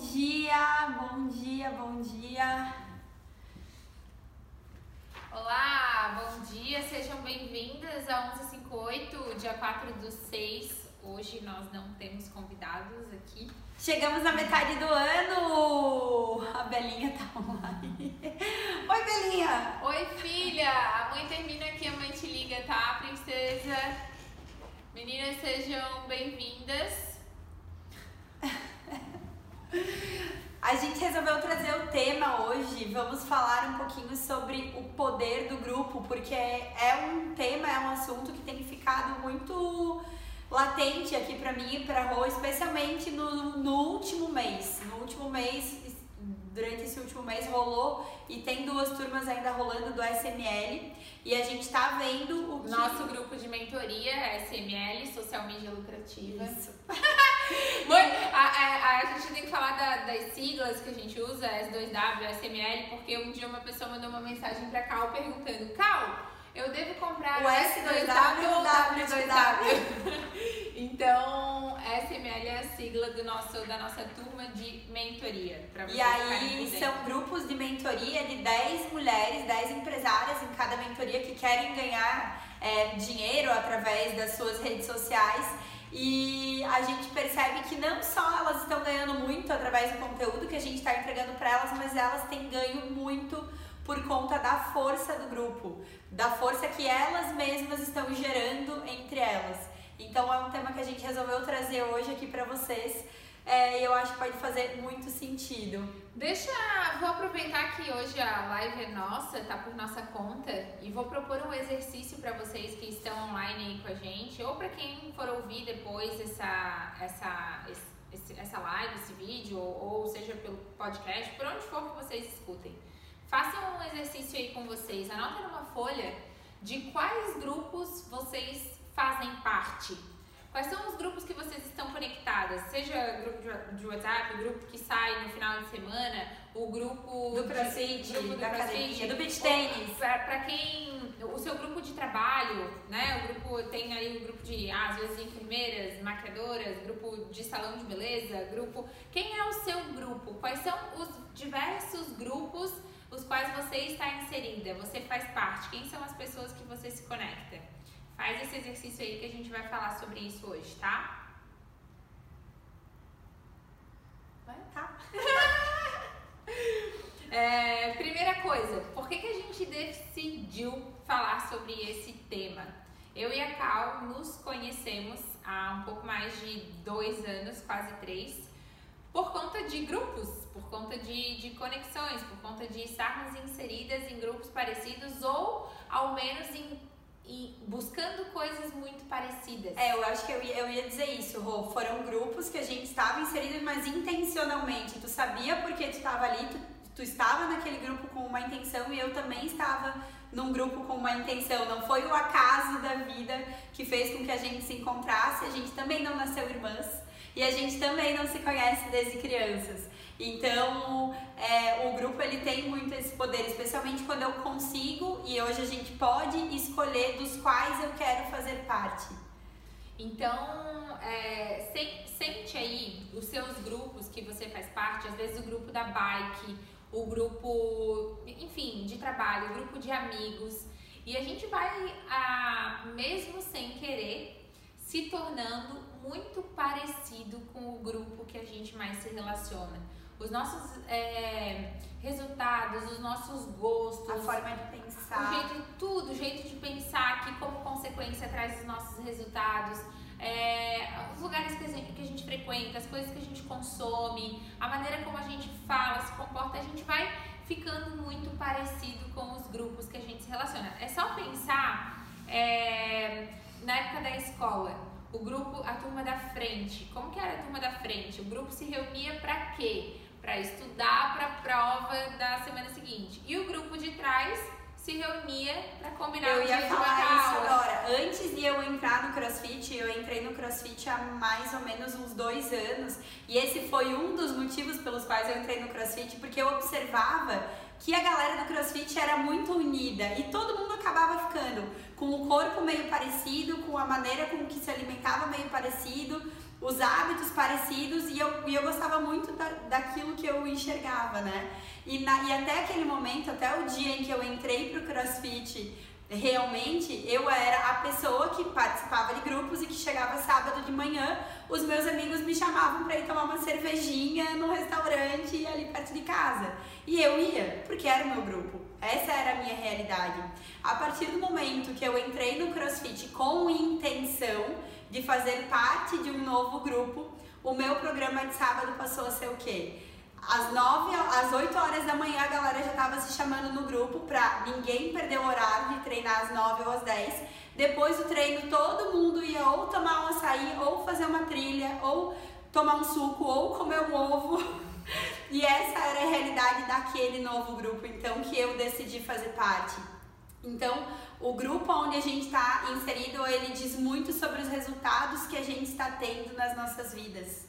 dia, bom dia, bom dia. Olá, bom dia, sejam bem-vindas a 1158, dia 4 do 6. Hoje nós não temos convidados aqui. Chegamos na metade do ano! A Belinha tá online. Oi, Belinha! Oi, filha! A mãe termina aqui, a mãe te liga, tá, princesa? Meninas, sejam bem-vindas. A gente resolveu trazer o tema hoje. Vamos falar um pouquinho sobre o poder do grupo, porque é um tema, é um assunto que tem ficado muito latente aqui para mim e para Rô, especialmente no, no último mês. No último mês, durante esse último mês rolou e tem duas turmas ainda rolando do SML e a gente tá vendo o que... Nosso grupo de mentoria, SML, Social Media Lucrativa. Isso. A, a, a, gente tem que falar da, das siglas que a gente usa, S2W, SML, porque um dia uma pessoa mandou uma mensagem pra Cal perguntando, Cal, eu devo comprar o S2W ou W2W? então, SML é a sigla do nosso, da nossa turma de mentoria. e aí são grupos de mentoria de 10 mulheres, 10 empresárias em cada mentoria que querem ganhar é, dinheiro através das suas redes sociais. E a gente percebe que não só elas estão ganhando muito através do conteúdo que a gente está entregando para elas, mas elas têm ganho muito por conta da força do grupo, da força que elas mesmas estão gerando entre elas. Então é um tema que a gente resolveu trazer hoje aqui para vocês. É, eu acho que pode fazer muito sentido. Deixa, vou aproveitar que hoje a live é nossa, tá por nossa conta, e vou propor um exercício para vocês que estão online aí com a gente, ou para quem for ouvir depois essa, essa, esse, essa live, esse vídeo, ou, ou seja pelo podcast, por onde for que vocês escutem. Façam um exercício aí com vocês. Anotem numa folha de quais grupos vocês fazem parte. Quais são os grupos que vocês estão conectadas? Seja grupo de WhatsApp, grupo que sai no final de semana, o grupo do CrossFit, grupo do, da crossfit, do beach tênis. Para quem o seu grupo de trabalho, né? O grupo tem aí o grupo de ah, às vezes enfermeiras, maquiadoras, grupo de salão de beleza, grupo. Quem é o seu grupo? Quais são os diversos grupos os quais você está inserida, você faz parte, quem são as pessoas que você se conecta. Faz esse exercício aí que a gente vai falar sobre isso hoje, tá? Vai, tá. é, primeira coisa, por que, que a gente decidiu falar sobre esse tema? Eu e a Cal nos conhecemos há um pouco mais de dois anos, quase três por conta de grupos, por conta de, de conexões, por conta de estarmos inseridas em grupos parecidos ou ao menos em, em buscando coisas muito parecidas. É, eu acho que eu ia, eu ia dizer isso, Rô. Foram grupos que a gente estava inserido, mas intencionalmente. Tu sabia porque tu estava ali, tu, tu estava naquele grupo com uma intenção e eu também estava num grupo com uma intenção. Não foi o acaso da vida que fez com que a gente se encontrasse. A gente também não nasceu irmãs e a gente também não se conhece desde crianças. Então, é, o grupo ele tem muito esse poder, especialmente quando eu consigo e hoje a gente pode escolher dos quais eu quero fazer parte. Então, é, sente aí os seus grupos que você faz parte, às vezes o grupo da bike, o grupo, enfim, de trabalho, o grupo de amigos. E a gente vai, a, mesmo sem querer, se tornando muito parecido com o grupo que a gente mais se relaciona. Os nossos é, resultados, os nossos gostos, a forma de pensar, o jeito, tudo, o jeito de pensar que como consequência traz os nossos resultados, é, os lugares que a, gente, que a gente frequenta, as coisas que a gente consome, a maneira como a gente fala, se comporta, a gente vai ficando muito parecido com os grupos que a gente se relaciona. É só pensar é, na época da escola o grupo, a turma da frente. Como que era a turma da frente? O grupo se reunia para quê? Para estudar para a prova da semana seguinte. E o grupo de trás se reunia para combinar eu o dia ia de falar isso aula. agora. Antes de eu entrar no CrossFit, eu entrei no CrossFit há mais ou menos uns dois anos. E esse foi um dos motivos pelos quais eu entrei no CrossFit, porque eu observava que a galera do CrossFit era muito unida e todo mundo acabava ficando com o corpo meio parecido, com a maneira com que se alimentava meio parecido os hábitos parecidos e eu, e eu gostava muito da, daquilo que eu enxergava, né? E, na, e até aquele momento, até o dia em que eu entrei pro CrossFit, realmente eu era a pessoa que participava de grupos e que chegava sábado de manhã, os meus amigos me chamavam para ir tomar uma cervejinha no restaurante ali perto de casa. E eu ia, porque era o meu grupo. Essa era a minha realidade. A partir do momento que eu entrei no CrossFit com intenção de fazer parte de um novo grupo, o meu programa de sábado passou a ser o quê? Às 9, às 8 horas da manhã a galera já estava se chamando no grupo pra ninguém perder o horário de treinar às 9 ou às 10. Depois do treino todo mundo ia ou tomar um açaí, ou fazer uma trilha, ou tomar um suco, ou comer um ovo. E essa era a realidade daquele novo grupo, então que eu decidi fazer parte. Então, o grupo onde a gente está inserido, ele diz muito sobre os resultados que a gente está tendo nas nossas vidas.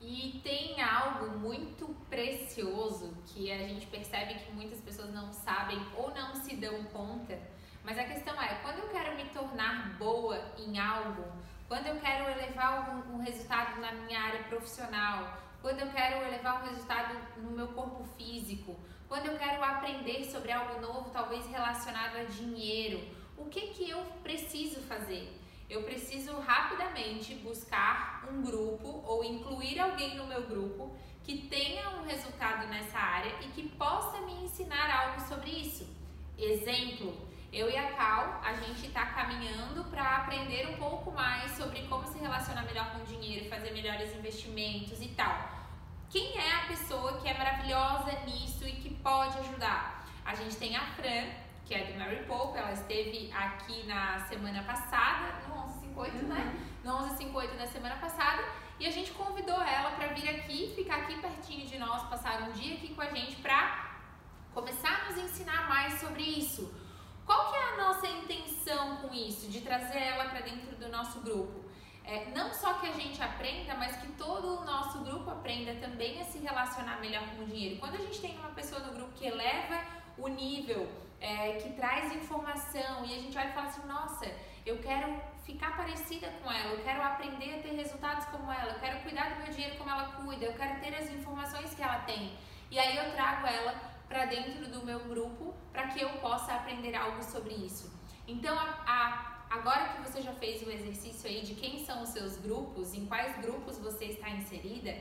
E tem algo muito precioso que a gente percebe que muitas pessoas não sabem ou não se dão conta. Mas a questão é, quando eu quero me tornar boa em algo, quando eu quero elevar um, um resultado na minha área profissional, quando eu quero elevar um resultado no meu corpo físico, quando eu quero aprender sobre algo novo, talvez relacionado a dinheiro, o que que eu preciso fazer? Eu preciso rapidamente buscar um grupo ou incluir alguém no meu grupo que tenha um resultado nessa área e que possa me ensinar algo sobre isso. Exemplo, eu e a Cal, a gente está caminhando para aprender um pouco mais sobre como se relacionar melhor com dinheiro, fazer melhores investimentos e tal. Quem é a pessoa que é maravilhosa nisso e que pode ajudar? A gente tem a Fran, que é do Mary Pope, ela esteve aqui na semana passada, no 1158, uhum. né? No 1158 da semana passada, e a gente convidou ela para vir aqui, ficar aqui pertinho de nós, passar um dia aqui com a gente para começar a nos ensinar mais sobre isso. Qual que é a nossa intenção com isso, de trazer ela para dentro do nosso grupo? É, não só que a gente aprenda, mas que todo o nosso grupo aprenda também a se relacionar melhor com o dinheiro. Quando a gente tem uma pessoa no grupo que eleva o nível, é, que traz informação e a gente olha e fala assim: nossa, eu quero ficar parecida com ela, eu quero aprender a ter resultados como ela, eu quero cuidar do meu dinheiro como ela cuida, eu quero ter as informações que ela tem. E aí eu trago ela para dentro do meu grupo para que eu possa aprender algo sobre isso. Então, a, a, agora que você já fez o exercício aí de quem são os seus grupos, em quais grupos você está inserida,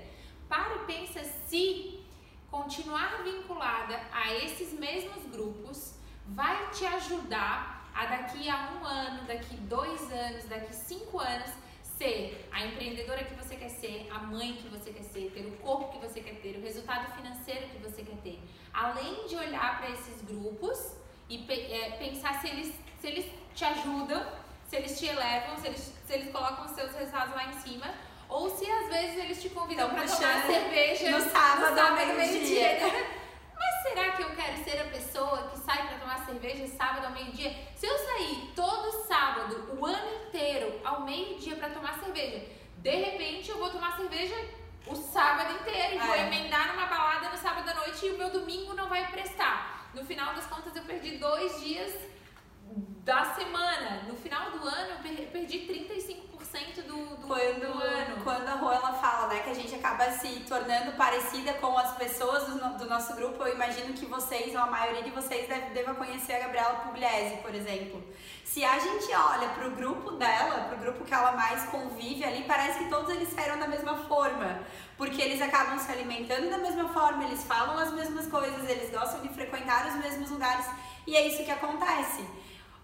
para e pensa se continuar vinculada a esses mesmos grupos vai te ajudar a daqui a um ano, daqui dois anos, daqui cinco anos ser a empreendedora que você quer ser, a mãe que você quer ser, ter o corpo que você quer ter, o resultado financeiro que você quer ter. Além de olhar para esses grupos e é, pensar se eles, se eles te ajudam, se eles te elevam, se eles, se eles colocam os seus resultados lá em cima, ou se às vezes eles te convidam para tomar cerveja no sábado, no sábado meio-dia. Meio Mas será que eu quero ser a pessoa que sai para tomar cerveja sábado ao meio-dia? Se eu sair todo sábado, o ano inteiro, ao meio-dia para tomar cerveja, de repente eu vou tomar cerveja o sábado inteiro e vou é. emendar numa balada no sábado à noite e o meu domingo não vai prestar. No final das contas, eu perdi dois dias da semana. No final do ano, eu perdi 35% do, do, quando, do ano. Quando a ela fala né, que a gente acaba se tornando parecida com as pessoas do, do nosso grupo, eu imagino que vocês, ou a maioria de vocês, deve, deva conhecer a Gabriela Pugliese, por exemplo. Se a gente olha pro grupo dela, pro grupo que ela mais convive ali, parece que todos eles saíram da mesma forma. Porque eles acabam se alimentando da mesma forma, eles falam as mesmas coisas, eles gostam de frequentar os mesmos lugares. E é isso que acontece.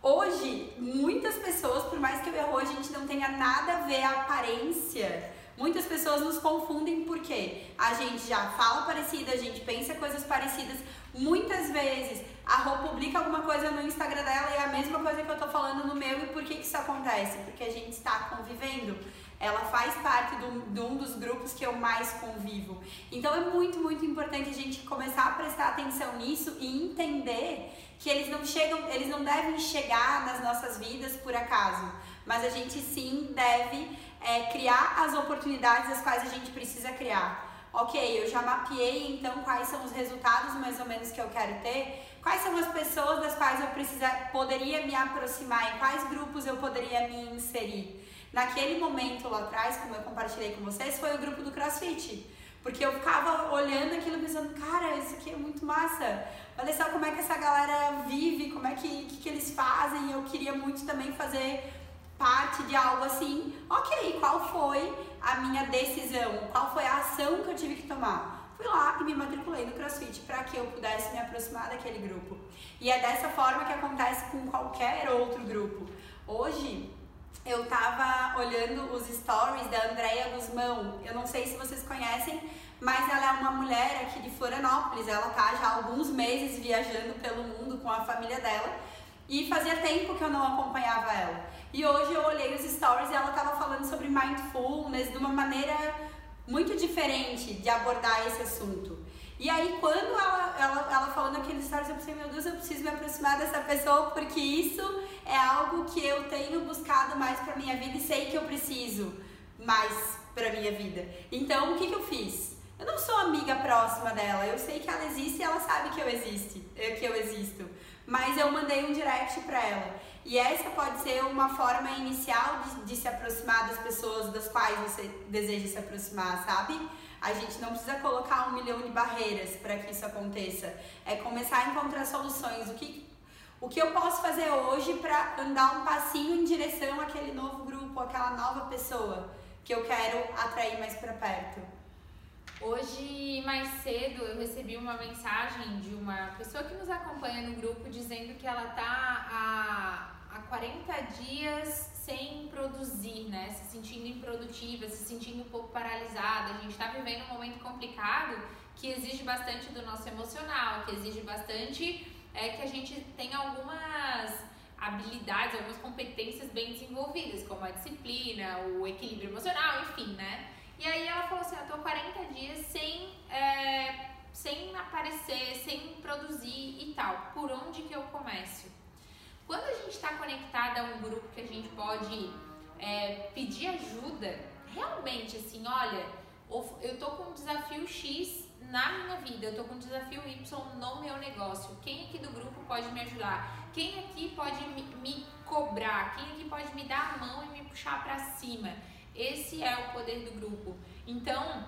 Hoje, muitas pessoas, por mais que eu erro, a gente não tenha nada a ver a aparência. Muitas pessoas nos confundem porque a gente já fala parecido, a gente pensa coisas parecidas. Muitas vezes a Rô publica alguma coisa no Instagram dela e é a mesma coisa que eu tô falando no meu. E por que, que isso acontece? Porque a gente está convivendo. Ela faz parte do, de um dos grupos que eu mais convivo. Então é muito, muito importante a gente começar a prestar atenção nisso e entender que eles não chegam, eles não devem chegar nas nossas vidas por acaso, mas a gente sim deve é, criar as oportunidades as quais a gente precisa criar. Ok, eu já mapeei então quais são os resultados mais ou menos que eu quero ter, quais são as pessoas das quais eu precisa, poderia me aproximar, em quais grupos eu poderia me inserir. Naquele momento lá atrás, como eu compartilhei com vocês, foi o grupo do CrossFit. Porque eu ficava olhando aquilo pensando, cara, isso aqui é muito massa. Olha só como é que essa galera vive, como é que, que, que eles fazem. Eu queria muito também fazer parte de algo assim. Ok, qual foi a minha decisão? Qual foi a ação que eu tive que tomar? Fui lá e me matriculei no CrossFit para que eu pudesse me aproximar daquele grupo. E é dessa forma que acontece com qualquer outro grupo. Hoje, eu tava olhando os stories da Andrea Guzmão. Eu não sei se vocês conhecem, mas ela é uma mulher aqui de Florianópolis. Ela tá já há alguns meses viajando pelo mundo com a família dela e fazia tempo que eu não acompanhava ela. E hoje eu olhei os stories e ela tava falando sobre mindfulness de uma maneira muito diferente de abordar esse assunto. E aí, quando ela, ela, ela falou naqueles stories, eu pensei, meu Deus, eu preciso me aproximar dessa pessoa, porque isso é algo que eu tenho buscado mais pra minha vida e sei que eu preciso mais pra minha vida. Então, o que, que eu fiz? Eu não sou amiga próxima dela, eu sei que ela existe e ela sabe que eu existo, que eu existo. Mas eu mandei um direct pra ela. E essa pode ser uma forma inicial de, de se aproximar das pessoas das quais você deseja se aproximar, sabe? A gente não precisa colocar um milhão de barreiras para que isso aconteça. É começar a encontrar soluções. O que, o que eu posso fazer hoje para andar um passinho em direção àquele novo grupo, àquela nova pessoa que eu quero atrair mais para perto? Hoje, mais cedo, eu recebi uma mensagem de uma pessoa que nos acompanha no grupo dizendo que ela tá há, há 40 dias sem produzir, né? Se sentindo improdutiva, se sentindo um pouco paralisada. A gente está vivendo um momento complicado que exige bastante do nosso emocional, que exige bastante é, que a gente tenha algumas habilidades, algumas competências bem desenvolvidas, como a disciplina, o equilíbrio emocional, enfim, né? E aí ela falou assim, eu tô 40 dias sem, é, sem aparecer, sem produzir e tal. Por onde que eu começo? Quando a gente está conectada a um grupo que a gente pode é, pedir ajuda, realmente assim, olha, eu tô com um desafio X na minha vida, eu tô com um desafio Y no meu negócio. Quem aqui do grupo pode me ajudar? Quem aqui pode me, me cobrar? Quem aqui pode me dar a mão e me puxar para cima? Esse é o poder do grupo. Então,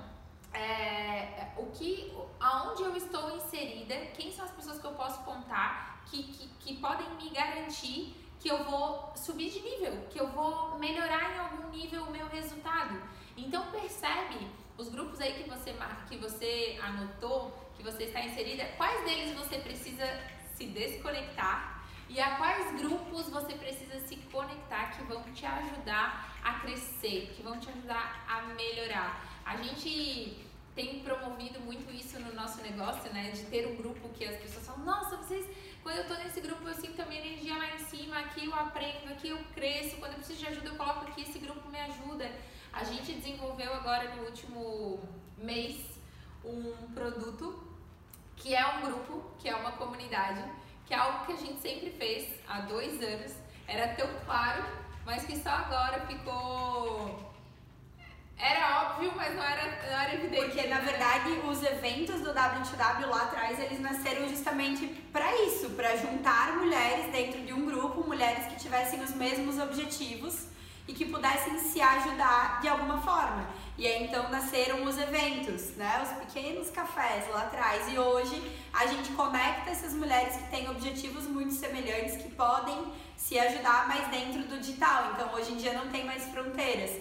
é, o que, aonde eu estou inserida, quem são as pessoas que eu posso contar que, que, que podem me garantir que eu vou subir de nível, que eu vou melhorar em algum nível o meu resultado. Então percebe os grupos aí que você que você anotou, que você está inserida, quais deles você precisa se desconectar e a quais grupos você precisa se conectar que vão te ajudar a crescer, que vão te ajudar a melhorar. A gente tem promovido muito isso no nosso negócio, né? De ter um grupo que as pessoas falam, nossa, vocês, quando eu tô nesse grupo eu sinto a minha energia lá em cima, aqui eu aprendo, aqui eu cresço, quando eu preciso de ajuda eu coloco aqui, esse grupo me ajuda. A gente desenvolveu agora no último mês um produto que é um grupo, que é uma comunidade que é algo que a gente sempre fez há dois anos, era tão claro, mas que só agora ficou. Era óbvio, mas não era, não era evidente. Porque, na verdade, os eventos do W2W lá atrás, eles nasceram justamente para isso, para juntar mulheres dentro de um grupo, mulheres que tivessem os mesmos objetivos e que pudessem se ajudar de alguma forma. E aí então nasceram os eventos, né? Os pequenos cafés lá atrás. E hoje a gente conecta essas mulheres que têm objetivos muito semelhantes, que podem se ajudar mais dentro do digital. Então hoje em dia não tem mais fronteiras.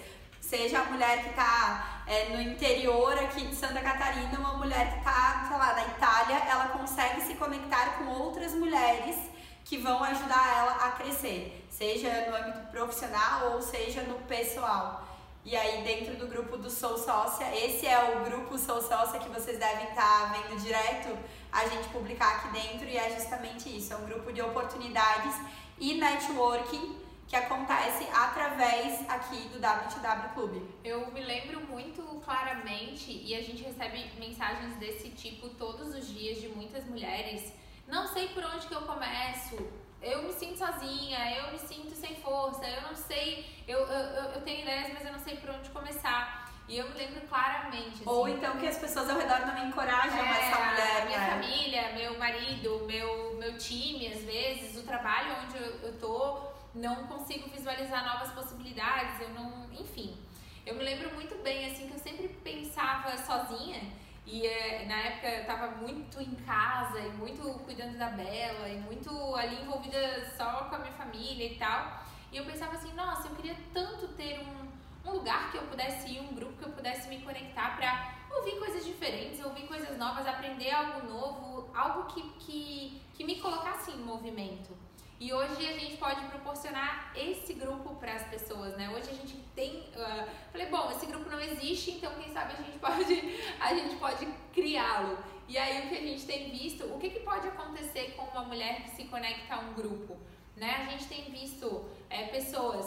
Seja a mulher que está é, no interior aqui de Santa Catarina, uma mulher que está, sei lá, na Itália, ela consegue se conectar com outras mulheres que vão ajudar ela a crescer, seja no âmbito profissional ou seja no pessoal. E aí, dentro do grupo do Sou Sócia, esse é o grupo Sou Sócia que vocês devem estar tá vendo direto a gente publicar aqui dentro, e é justamente isso: é um grupo de oportunidades e networking que acontece através aqui do W2W Clube. Eu me lembro muito claramente, e a gente recebe mensagens desse tipo todos os dias de muitas mulheres. Não sei por onde que eu começo, eu me sinto sozinha, eu me sinto sem força, eu não sei, eu, eu, eu tenho ideias, mas eu não sei por onde começar. E eu me lembro claramente. Assim, Ou então que as pessoas ao redor não encorajam é, essa mulher. Minha né? família, meu marido, meu, meu time, às vezes, o trabalho onde eu, eu tô, não consigo visualizar novas possibilidades, eu não, enfim. Eu me lembro muito bem assim que eu sempre pensava sozinha e é, na época eu tava muito em casa e muito cuidando da Bela e muito ali envolvida só com a minha família e tal. E eu pensava assim, nossa, eu queria tanto ter um, um lugar que eu pudesse ir, um grupo que eu pudesse me conectar pra ouvir coisas diferentes, ouvir coisas novas, aprender algo novo, algo que, que, que me colocasse em movimento. E hoje a gente pode proporcionar esse grupo para as pessoas, né? Hoje a gente tem, uh, falei, bom, esse grupo não existe, então quem sabe a gente pode, a gente pode criá-lo. E aí o que a gente tem visto, o que, que pode acontecer com uma mulher que se conecta a um grupo, né? A gente tem visto é, pessoas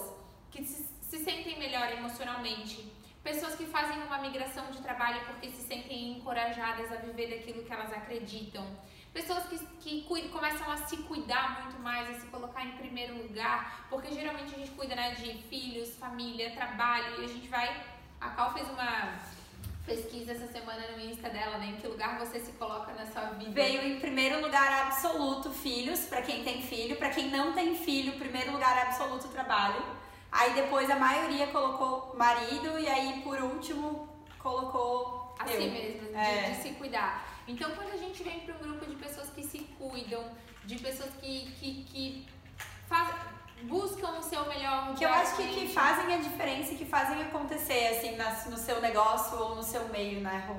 que se, se sentem melhor emocionalmente, pessoas que fazem uma migração de trabalho porque se sentem encorajadas a viver daquilo que elas acreditam Pessoas que, que começam a se cuidar muito mais, a se colocar em primeiro lugar, porque geralmente a gente cuida né, de filhos, família, trabalho, e a gente vai. A Cal fez uma pesquisa essa semana no Insta dela, né? Em que lugar você se coloca na sua vida? Veio em primeiro lugar absoluto filhos, para quem tem filho, para quem não tem filho, primeiro lugar absoluto trabalho. Aí depois a maioria colocou marido e aí por último colocou assim mesmo, de, é. de se cuidar. Então, quando a gente vem para um grupo de pessoas que se cuidam, de pessoas que, que, que faz, buscam o seu melhor. Que eu acho que, que fazem a diferença e que fazem acontecer, assim, na, no seu negócio ou no seu meio, né, Rô?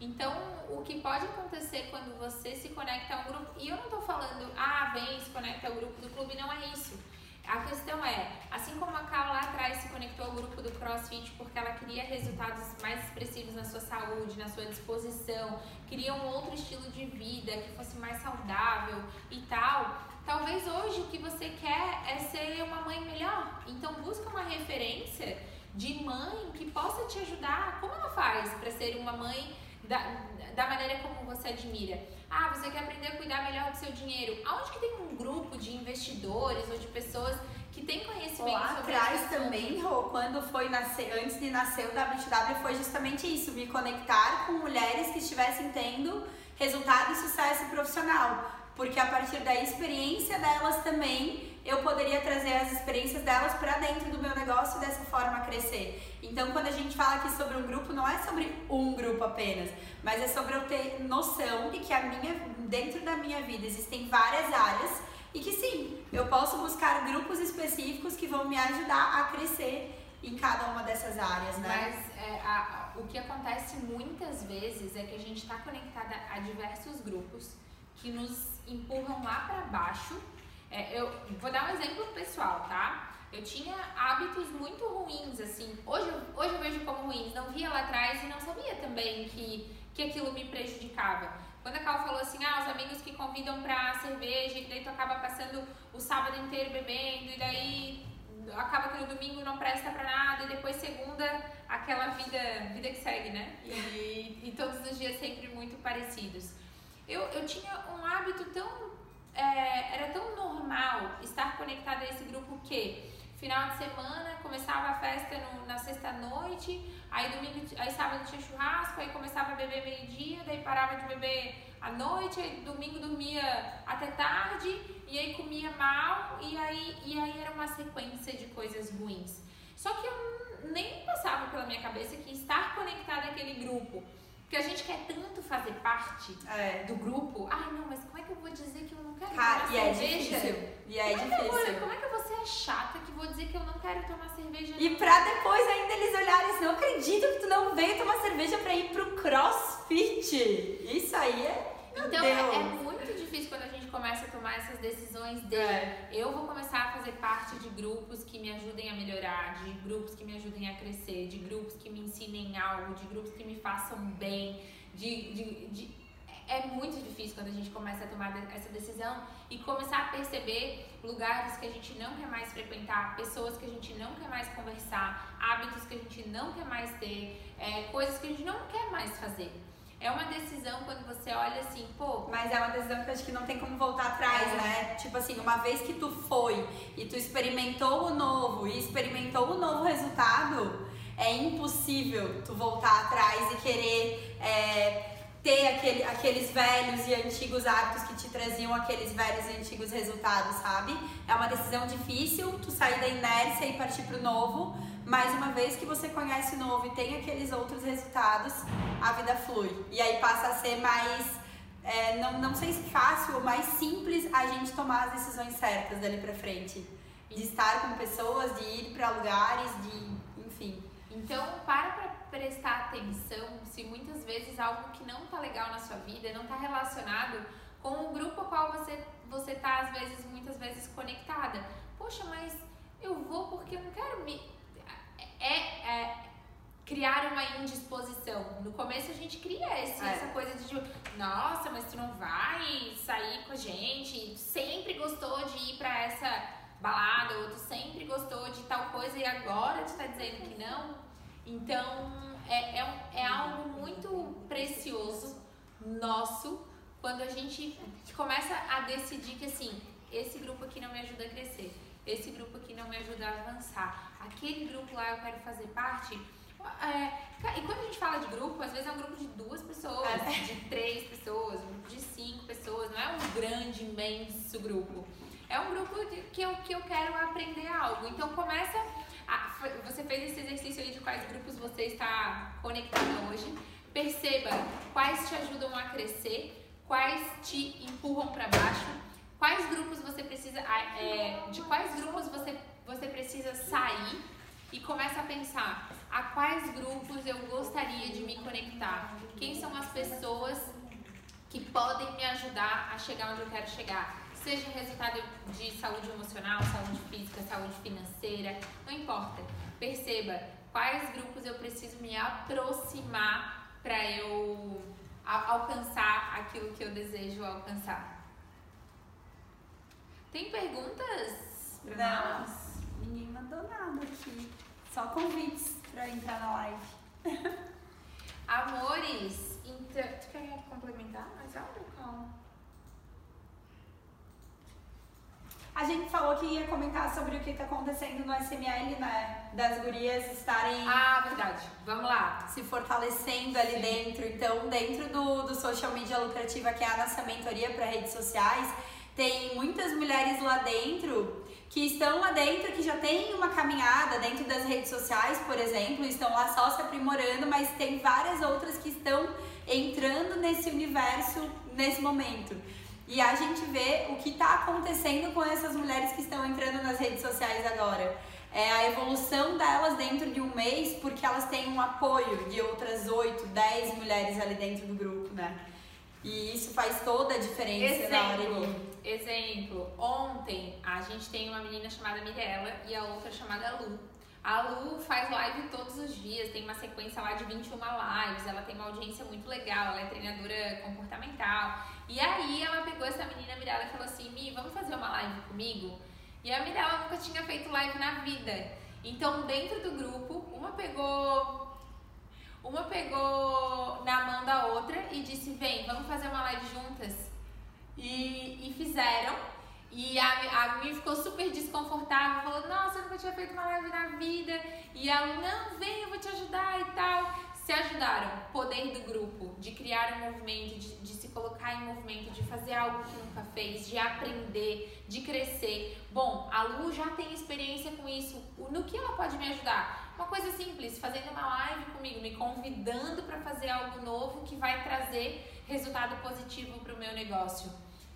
Então, o que pode acontecer quando você se conecta a um grupo, e eu não tô falando, ah, vem, se conecta ao grupo do clube, não é isso. A questão é, assim como a Cal lá atrás se conectou ao grupo do CrossFit porque ela queria resultados mais expressivos na sua saúde, na sua disposição, queria um outro estilo de vida que fosse mais saudável e tal, talvez hoje o que você quer é ser uma mãe melhor. Então busca uma referência de mãe que possa te ajudar. Como ela faz para ser uma mãe da, da maneira como você admira? Ah, você quer aprender a cuidar melhor do seu dinheiro. Aonde que tem um grupo de investidores ou de pessoas que têm conhecimento Lá sobre atrás também, Rô, quando foi nascer, antes de nascer o WTW, foi justamente isso, me conectar com mulheres que estivessem tendo resultado e sucesso profissional. Porque a partir da experiência delas também, eu poderia trazer as experiências delas para dentro do meu negócio e dessa forma crescer. Então, quando a gente fala aqui sobre um grupo, não é sobre um grupo apenas, mas é sobre eu ter noção de que a minha, dentro da minha vida existem várias áreas e que sim, eu posso buscar grupos específicos que vão me ajudar a crescer em cada uma dessas áreas, né? Mas é, a, o que acontece muitas vezes é que a gente está conectada a diversos grupos que nos empurram lá para baixo. É, eu vou dar um exemplo pessoal, tá? Eu tinha hábitos muito ruins, assim. Hoje, hoje eu vejo como ruins. Não via lá atrás e não sabia também que, que aquilo me prejudicava. Quando a Cal falou assim, ah, os amigos que convidam pra cerveja, e daí tu acaba passando o sábado inteiro bebendo, e daí acaba que no domingo não presta pra nada, e depois segunda, aquela vida, vida que segue, né? E, e todos os dias sempre muito parecidos. Eu, eu tinha um hábito tão. É, era tão normal estar conectada a esse grupo que final de semana começava a festa no, na sexta-noite, aí domingo, aí sábado tinha churrasco, aí começava a beber meio-dia, daí parava de beber à noite, aí domingo dormia até tarde, e aí comia mal, e aí, e aí era uma sequência de coisas ruins. Só que eu nem passava pela minha cabeça que estar conectada àquele grupo porque a gente quer tanto fazer parte é. do grupo. Ai, não, mas como é que eu vou dizer que eu não quero Cara, tomar e é cerveja? É difícil. E é como difícil. É vou, como é que eu vou ser chata que vou dizer que eu não quero tomar cerveja? E pra depois ainda eles olharem assim, não acredito que tu não veio tomar cerveja pra ir pro crossfit. Isso aí é. Então é, é muito difícil quando a gente começa a tomar essas decisões de é. eu vou começar a fazer parte de grupos que me ajudem a melhorar, de grupos que me ajudem a crescer, de grupos que me ensinem algo, de grupos que me façam bem, de, de, de é muito difícil quando a gente começa a tomar essa decisão e começar a perceber lugares que a gente não quer mais frequentar, pessoas que a gente não quer mais conversar, hábitos que a gente não quer mais ter, é, coisas que a gente não quer mais fazer. É uma decisão quando você olha assim, pô. Mas é uma decisão que eu acho que não tem como voltar atrás, é. né? Tipo assim, uma vez que tu foi e tu experimentou o novo e experimentou o novo resultado, é impossível tu voltar atrás e querer é, ter aquele, aqueles velhos e antigos hábitos que te traziam aqueles velhos e antigos resultados, sabe? É uma decisão difícil tu sair da inércia e partir pro novo, mas uma vez que você conhece o novo e tem aqueles outros resultados, a vida flui. E aí passa a ser mais, é, não, não sei se fácil ou mais simples a gente tomar as decisões certas dali pra frente. De estar com pessoas, de ir para lugares, de, enfim. Então, para pra prestar atenção se muitas vezes algo que não tá legal na sua vida, não tá relacionado com o grupo ao qual você, você tá, às vezes, muitas vezes conectada. Poxa, mas eu vou porque eu não quero me. É, é criar uma indisposição. No começo a gente cria esse, é. essa coisa de tipo, nossa, mas tu não vai sair com a gente, sempre gostou de ir pra essa balada, ou tu sempre gostou de tal coisa e agora tu tá dizendo que não. Então, é, é, é algo muito precioso nosso quando a gente começa a decidir que assim, esse grupo aqui não me ajuda a crescer, esse grupo aqui não me ajuda a avançar, aquele grupo lá eu quero fazer parte. É, e quando a gente fala de grupo, às vezes é um grupo de duas pessoas, é. de três pessoas, um grupo de cinco pessoas, não é um grande, imenso grupo. É um grupo que eu, que eu quero aprender algo. Então começa ah, você fez esse exercício aí de quais grupos você está conectado hoje. Perceba quais te ajudam a crescer, quais te empurram para baixo, quais grupos você precisa, é, de quais grupos você, você precisa sair e começa a pensar a quais grupos eu gostaria de me conectar, quem são as pessoas que podem me ajudar a chegar onde eu quero chegar seja resultado de saúde emocional, saúde física, saúde financeira, não importa. Perceba quais grupos eu preciso me aproximar para eu alcançar aquilo que eu desejo alcançar. Tem perguntas para nós? Ninguém mandou nada aqui. Só convites para entrar na live. Amores, então, tu quer complementar mais algo? Calma. A gente falou que ia comentar sobre o que está acontecendo no SML, né? Das gurias estarem. Ah, verdade. Vamos lá. Se fortalecendo ali Sim. dentro. Então, dentro do, do social media lucrativa, que é a nossa mentoria para redes sociais, tem muitas mulheres lá dentro que estão lá dentro, que já tem uma caminhada dentro das redes sociais, por exemplo, estão lá só se aprimorando, mas tem várias outras que estão entrando nesse universo nesse momento. E a gente vê o que está acontecendo com essas mulheres que estão entrando nas redes sociais agora. É a evolução delas dentro de um mês, porque elas têm um apoio de outras 8, 10 mulheres ali dentro do grupo, né? E isso faz toda a diferença exemplo, na hora de... Exemplo, ontem a gente tem uma menina chamada Mirella e a outra chamada Lu. A Lu faz live todos os dias, tem uma sequência lá de 21 lives, ela tem uma audiência muito legal, ela é treinadora comportamental. E aí ela pegou essa menina Mirella e falou assim: Mi, vamos fazer uma live comigo? E a Mirella nunca tinha feito live na vida. Então, dentro do grupo, uma pegou. Uma pegou na mão da outra e disse: Vem, vamos fazer uma live juntas. E, e fizeram. E a, a mim ficou super desconfortável, falou, nossa, eu nunca tinha feito uma live na vida. E ela, não, vem, eu vou te ajudar e tal. Se ajudaram, poder do grupo, de criar um movimento, de, de se colocar em movimento, de fazer algo que nunca fez, de aprender, de crescer. Bom, a Lu já tem experiência com isso. No que ela pode me ajudar? Uma coisa simples, fazendo uma live comigo, me convidando para fazer algo novo que vai trazer resultado positivo para o meu negócio.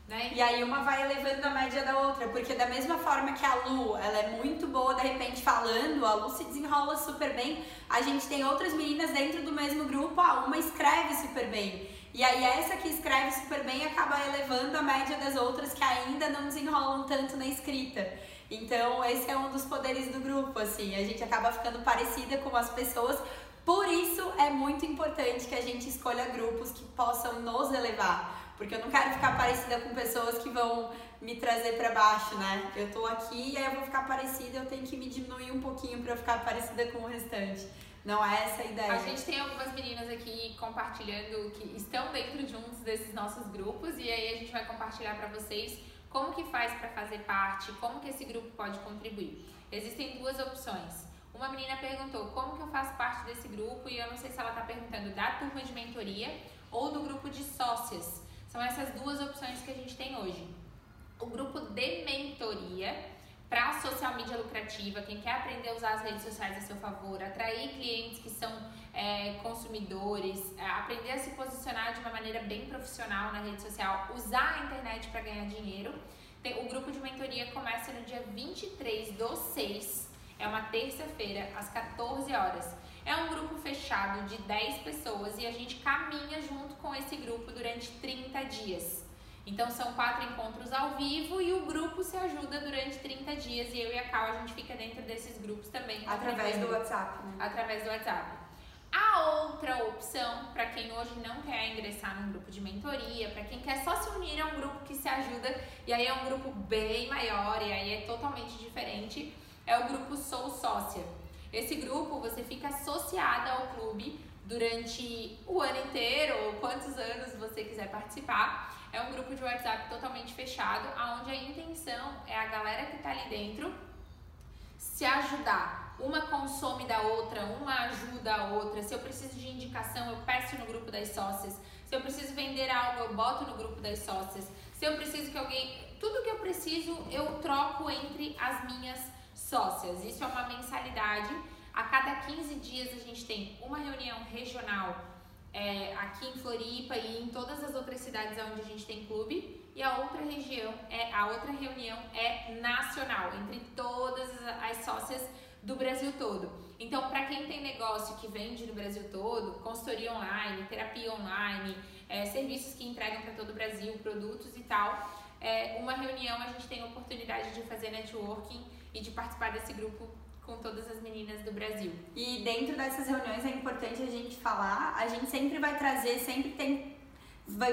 Né? E aí uma vai elevando a média da outra, porque da mesma forma que a Lu, ela é muito boa de repente falando, a Lu se desenrola super bem, a gente tem outras meninas dentro do mesmo grupo, a uma escreve super bem. E aí essa que escreve super bem acaba elevando a média das outras que ainda não desenrolam tanto na escrita. Então esse é um dos poderes do grupo, assim, a gente acaba ficando parecida com as pessoas, por isso é muito importante que a gente escolha grupos que possam nos elevar porque eu não quero ficar parecida com pessoas que vão me trazer para baixo, né? Eu tô aqui e aí eu vou ficar parecida, eu tenho que me diminuir um pouquinho para eu ficar parecida com o restante. Não é essa a ideia. A gente tem algumas meninas aqui compartilhando que estão dentro de um desses nossos grupos e aí a gente vai compartilhar para vocês como que faz para fazer parte, como que esse grupo pode contribuir. Existem duas opções. Uma menina perguntou como que eu faço parte desse grupo e eu não sei se ela está perguntando da turma de mentoria ou do grupo de sócias. São essas duas opções que a gente tem hoje. O grupo de mentoria para social media lucrativa, quem quer aprender a usar as redes sociais a seu favor, atrair clientes que são é, consumidores, é, aprender a se posicionar de uma maneira bem profissional na rede social, usar a internet para ganhar dinheiro. Tem, o grupo de mentoria começa no dia 23 do 6, é uma terça-feira, às 14 horas. É um grupo fechado de 10 pessoas e a gente caminha junto com esse grupo durante 30 dias. Então são quatro encontros ao vivo e o grupo se ajuda durante 30 dias e eu e a Cal a gente fica dentro desses grupos também. Através do WhatsApp, né? Através do WhatsApp. A outra opção, para quem hoje não quer ingressar num grupo de mentoria, para quem quer só se unir a um grupo que se ajuda, e aí é um grupo bem maior e aí é totalmente diferente, é o grupo Sou Sócia. Esse grupo você fica associada ao clube durante o ano inteiro ou quantos anos você quiser participar. É um grupo de WhatsApp totalmente fechado, onde a intenção é a galera que está ali dentro se ajudar. Uma consome da outra, uma ajuda a outra. Se eu preciso de indicação, eu peço no grupo das sócias. Se eu preciso vender algo, eu boto no grupo das sócias. Se eu preciso que alguém. Tudo que eu preciso, eu troco entre as minhas sócias. Isso é uma mensalidade. A cada 15 dias a gente tem uma reunião regional é, aqui em Floripa e em todas as outras cidades onde a gente tem clube. E a outra região, é a outra reunião é nacional, entre todas as sócias do Brasil todo. Então, para quem tem negócio que vende no Brasil todo, consultoria online, terapia online, é, serviços que entregam para todo o Brasil, produtos e tal, é, uma reunião a gente tem a oportunidade de fazer networking e de participar desse grupo com todas as meninas do Brasil. E dentro dessas reuniões é importante a gente falar, a gente sempre vai trazer, sempre tem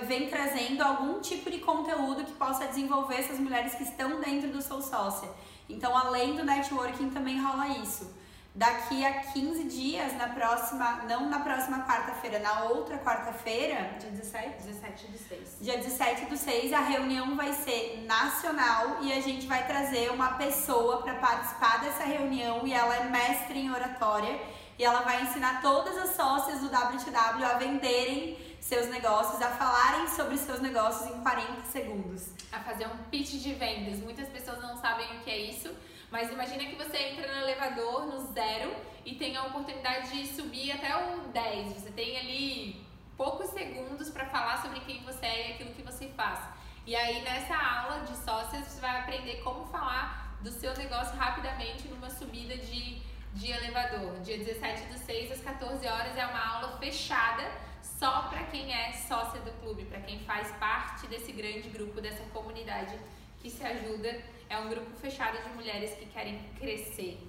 vem trazendo algum tipo de conteúdo que possa desenvolver essas mulheres que estão dentro do Sou Sócia. Então, além do networking, também rola isso daqui a 15 dias, na próxima, não na próxima quarta-feira, na outra quarta-feira, dia 17? 17 do 6. Dia 17 do 6, a reunião vai ser nacional e a gente vai trazer uma pessoa para participar dessa reunião e ela é mestre em oratória e ela vai ensinar todas as sócias do WTW a venderem seus negócios, a falarem sobre seus negócios em 40 segundos. A fazer um pitch de vendas. Muitas pessoas não sabem o que é isso mas imagina que você entra no elevador no zero e tem a oportunidade de subir até o 10. Você tem ali poucos segundos para falar sobre quem você é e aquilo que você faz. E aí nessa aula de sócias você vai aprender como falar do seu negócio rapidamente numa subida de, de elevador. Dia 17 do 6 às 14 horas é uma aula fechada só para quem é sócia do clube, para quem faz parte desse grande grupo, dessa comunidade que se ajuda é um grupo fechado de mulheres que querem crescer.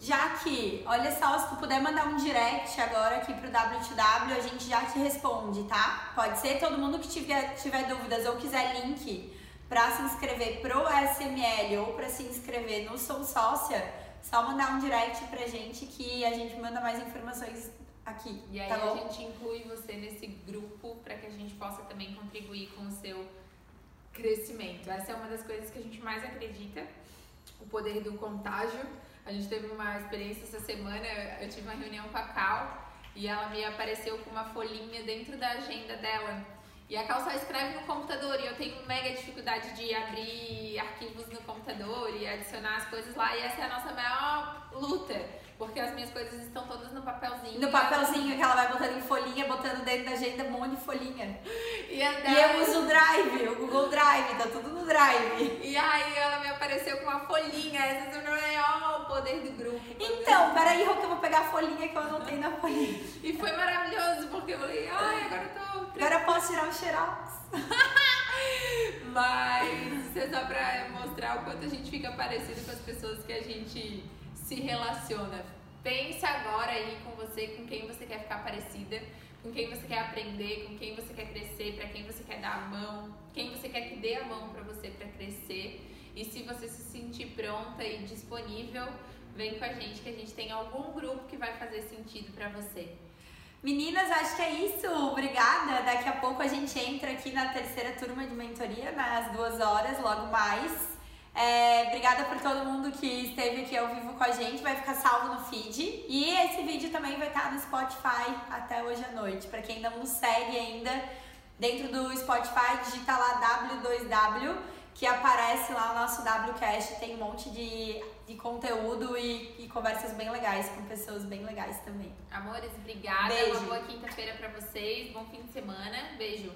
Já que, olha só, se tu puder mandar um direct agora aqui pro WTW, a gente já te responde, tá? Pode ser todo mundo que tiver, tiver dúvidas ou quiser link para se inscrever pro SML ou para se inscrever no Sou Sócia, só mandar um direct pra gente que a gente manda mais informações aqui. E aí tá a gente inclui você nesse grupo para que a gente possa também contribuir com o seu crescimento. Essa é uma das coisas que a gente mais acredita, o poder do contágio. A gente teve uma experiência essa semana, eu tive uma reunião com a Cal e ela me apareceu com uma folhinha dentro da agenda dela. E a Cal só escreve no computador e eu tenho mega dificuldade de abrir arquivos no computador e adicionar as coisas lá. E essa é a nossa maior luta porque as minhas coisas estão todas no papelzinho. No papelzinho que ela vai botando em folhinha, botando dentro da agenda um monte de folhinha. E, e eu uso o Drive, o Google Drive, tá tudo no Drive. E aí ela me apareceu com uma folhinha, essa não é ó, o poder do grupo. Então, peraí, que eu vou pegar a folhinha que eu anotei na folhinha. E foi maravilhoso, porque eu falei, ai, agora eu tô. Agora eu posso tirar o xerox. Mas isso é só pra mostrar o quanto a gente fica parecido com as pessoas que a gente se relaciona. Pense agora aí com você, com quem você quer ficar parecida, com quem você quer aprender, com quem você quer crescer, para quem você quer dar a mão, quem você quer que dê a mão para você para crescer. E se você se sentir pronta e disponível, vem com a gente que a gente tem algum grupo que vai fazer sentido para você. Meninas, acho que é isso. Obrigada. Daqui a pouco a gente entra aqui na terceira turma de mentoria, nas duas horas, logo mais. É, obrigada por todo mundo que esteve aqui ao vivo com a gente. Vai ficar salvo no feed. E esse vídeo também vai estar no Spotify até hoje à noite. Para quem não nos segue ainda, dentro do Spotify, digita lá W2W, que aparece lá o nosso WCast. Tem um monte de, de conteúdo e, e conversas bem legais com pessoas bem legais também. Amores, obrigada. Beijo. Uma boa quinta-feira para vocês. Bom fim de semana. Beijo.